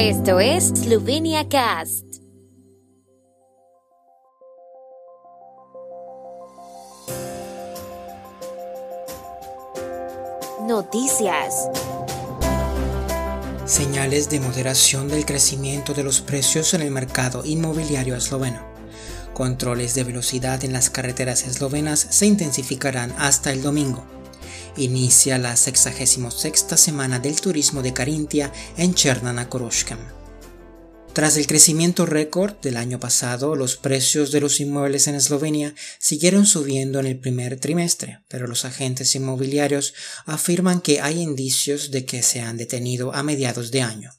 Esto es Slovenia Cast. Noticias. Señales de moderación del crecimiento de los precios en el mercado inmobiliario esloveno. Controles de velocidad en las carreteras eslovenas se intensificarán hasta el domingo. Inicia la 66 semana del turismo de Carintia en Chernana tras el crecimiento récord del año pasado, los precios de los inmuebles en Eslovenia siguieron subiendo en el primer trimestre, pero los agentes inmobiliarios afirman que hay indicios de que se han detenido a mediados de año.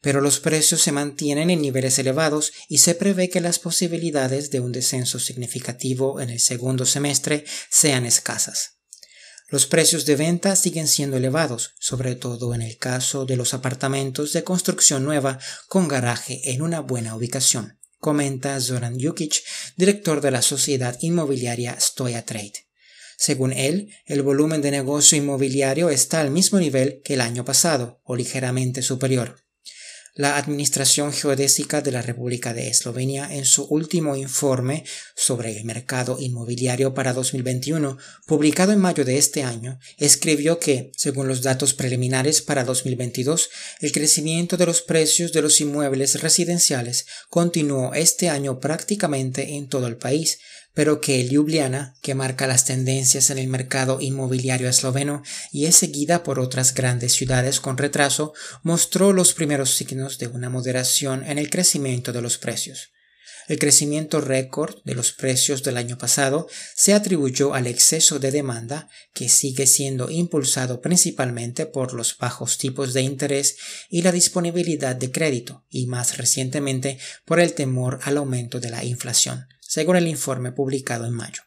Pero los precios se mantienen en niveles elevados y se prevé que las posibilidades de un descenso significativo en el segundo semestre sean escasas. Los precios de venta siguen siendo elevados, sobre todo en el caso de los apartamentos de construcción nueva con garaje en una buena ubicación, comenta Zoran Jukic, director de la sociedad inmobiliaria Stoya Trade. Según él, el volumen de negocio inmobiliario está al mismo nivel que el año pasado, o ligeramente superior. La Administración Geodésica de la República de Eslovenia, en su último informe sobre el mercado inmobiliario para 2021, publicado en mayo de este año, escribió que, según los datos preliminares para 2022, el crecimiento de los precios de los inmuebles residenciales continuó este año prácticamente en todo el país, pero que Ljubljana, que marca las tendencias en el mercado inmobiliario esloveno y es seguida por otras grandes ciudades con retraso, mostró los primeros signos de una moderación en el crecimiento de los precios. El crecimiento récord de los precios del año pasado se atribuyó al exceso de demanda, que sigue siendo impulsado principalmente por los bajos tipos de interés y la disponibilidad de crédito, y más recientemente por el temor al aumento de la inflación según el informe publicado en mayo.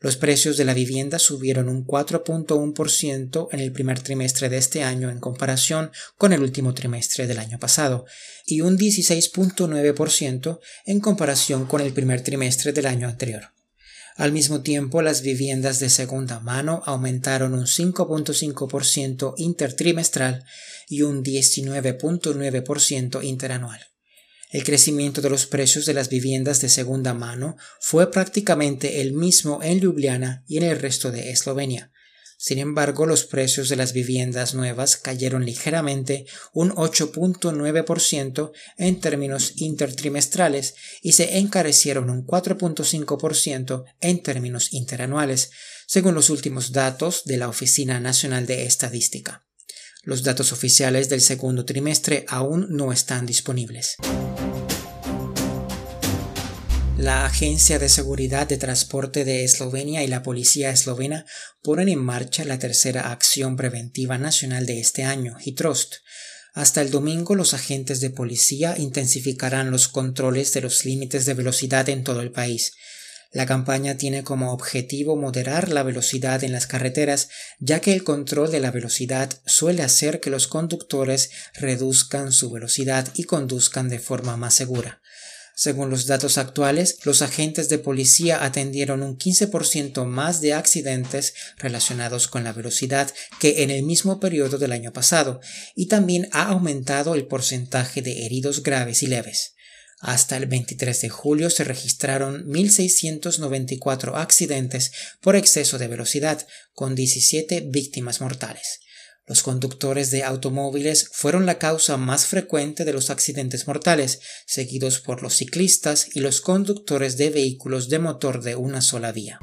Los precios de la vivienda subieron un 4.1% en el primer trimestre de este año en comparación con el último trimestre del año pasado y un 16.9% en comparación con el primer trimestre del año anterior. Al mismo tiempo, las viviendas de segunda mano aumentaron un 5.5% intertrimestral y un 19.9% interanual. El crecimiento de los precios de las viviendas de segunda mano fue prácticamente el mismo en Ljubljana y en el resto de Eslovenia. Sin embargo, los precios de las viviendas nuevas cayeron ligeramente un 8.9% en términos intertrimestrales y se encarecieron un 4.5% en términos interanuales, según los últimos datos de la Oficina Nacional de Estadística. Los datos oficiales del segundo trimestre aún no están disponibles. La Agencia de Seguridad de Transporte de Eslovenia y la Policía eslovena ponen en marcha la tercera acción preventiva nacional de este año, HITROST. Hasta el domingo los agentes de policía intensificarán los controles de los límites de velocidad en todo el país. La campaña tiene como objetivo moderar la velocidad en las carreteras, ya que el control de la velocidad suele hacer que los conductores reduzcan su velocidad y conduzcan de forma más segura. Según los datos actuales, los agentes de policía atendieron un 15% más de accidentes relacionados con la velocidad que en el mismo periodo del año pasado, y también ha aumentado el porcentaje de heridos graves y leves. Hasta el 23 de julio se registraron 1.694 accidentes por exceso de velocidad, con 17 víctimas mortales. Los conductores de automóviles fueron la causa más frecuente de los accidentes mortales, seguidos por los ciclistas y los conductores de vehículos de motor de una sola vía.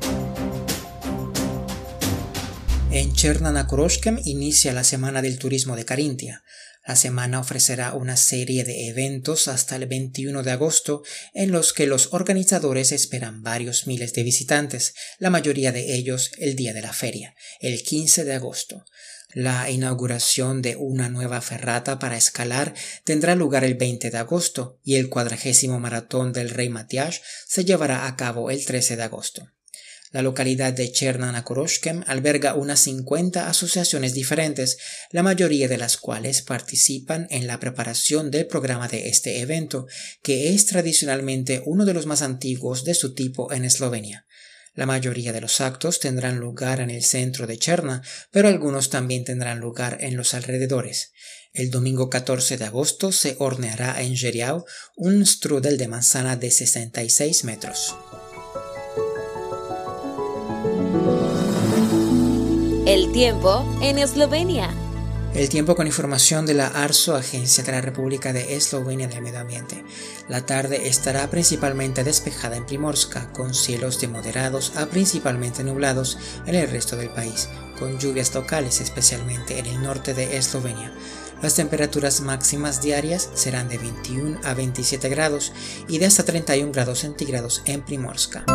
En Chernanakoroshkem inicia la Semana del Turismo de Carintia. La semana ofrecerá una serie de eventos hasta el 21 de agosto en los que los organizadores esperan varios miles de visitantes, la mayoría de ellos el día de la feria, el 15 de agosto. La inauguración de una nueva ferrata para escalar tendrá lugar el 20 de agosto y el cuadragésimo maratón del Rey Matias se llevará a cabo el 13 de agosto. La localidad de Chernanakoroshkem alberga unas 50 asociaciones diferentes, la mayoría de las cuales participan en la preparación del programa de este evento, que es tradicionalmente uno de los más antiguos de su tipo en Eslovenia. La mayoría de los actos tendrán lugar en el centro de Cherna, pero algunos también tendrán lugar en los alrededores. El domingo 14 de agosto se horneará en Jeriau un strudel de manzana de 66 metros. El tiempo en Eslovenia. El tiempo con información de la ARSO, Agencia de la República de Eslovenia del Medio Ambiente. La tarde estará principalmente despejada en Primorska, con cielos de moderados a principalmente nublados en el resto del país, con lluvias locales especialmente en el norte de Eslovenia. Las temperaturas máximas diarias serán de 21 a 27 grados y de hasta 31 grados centígrados en Primorska.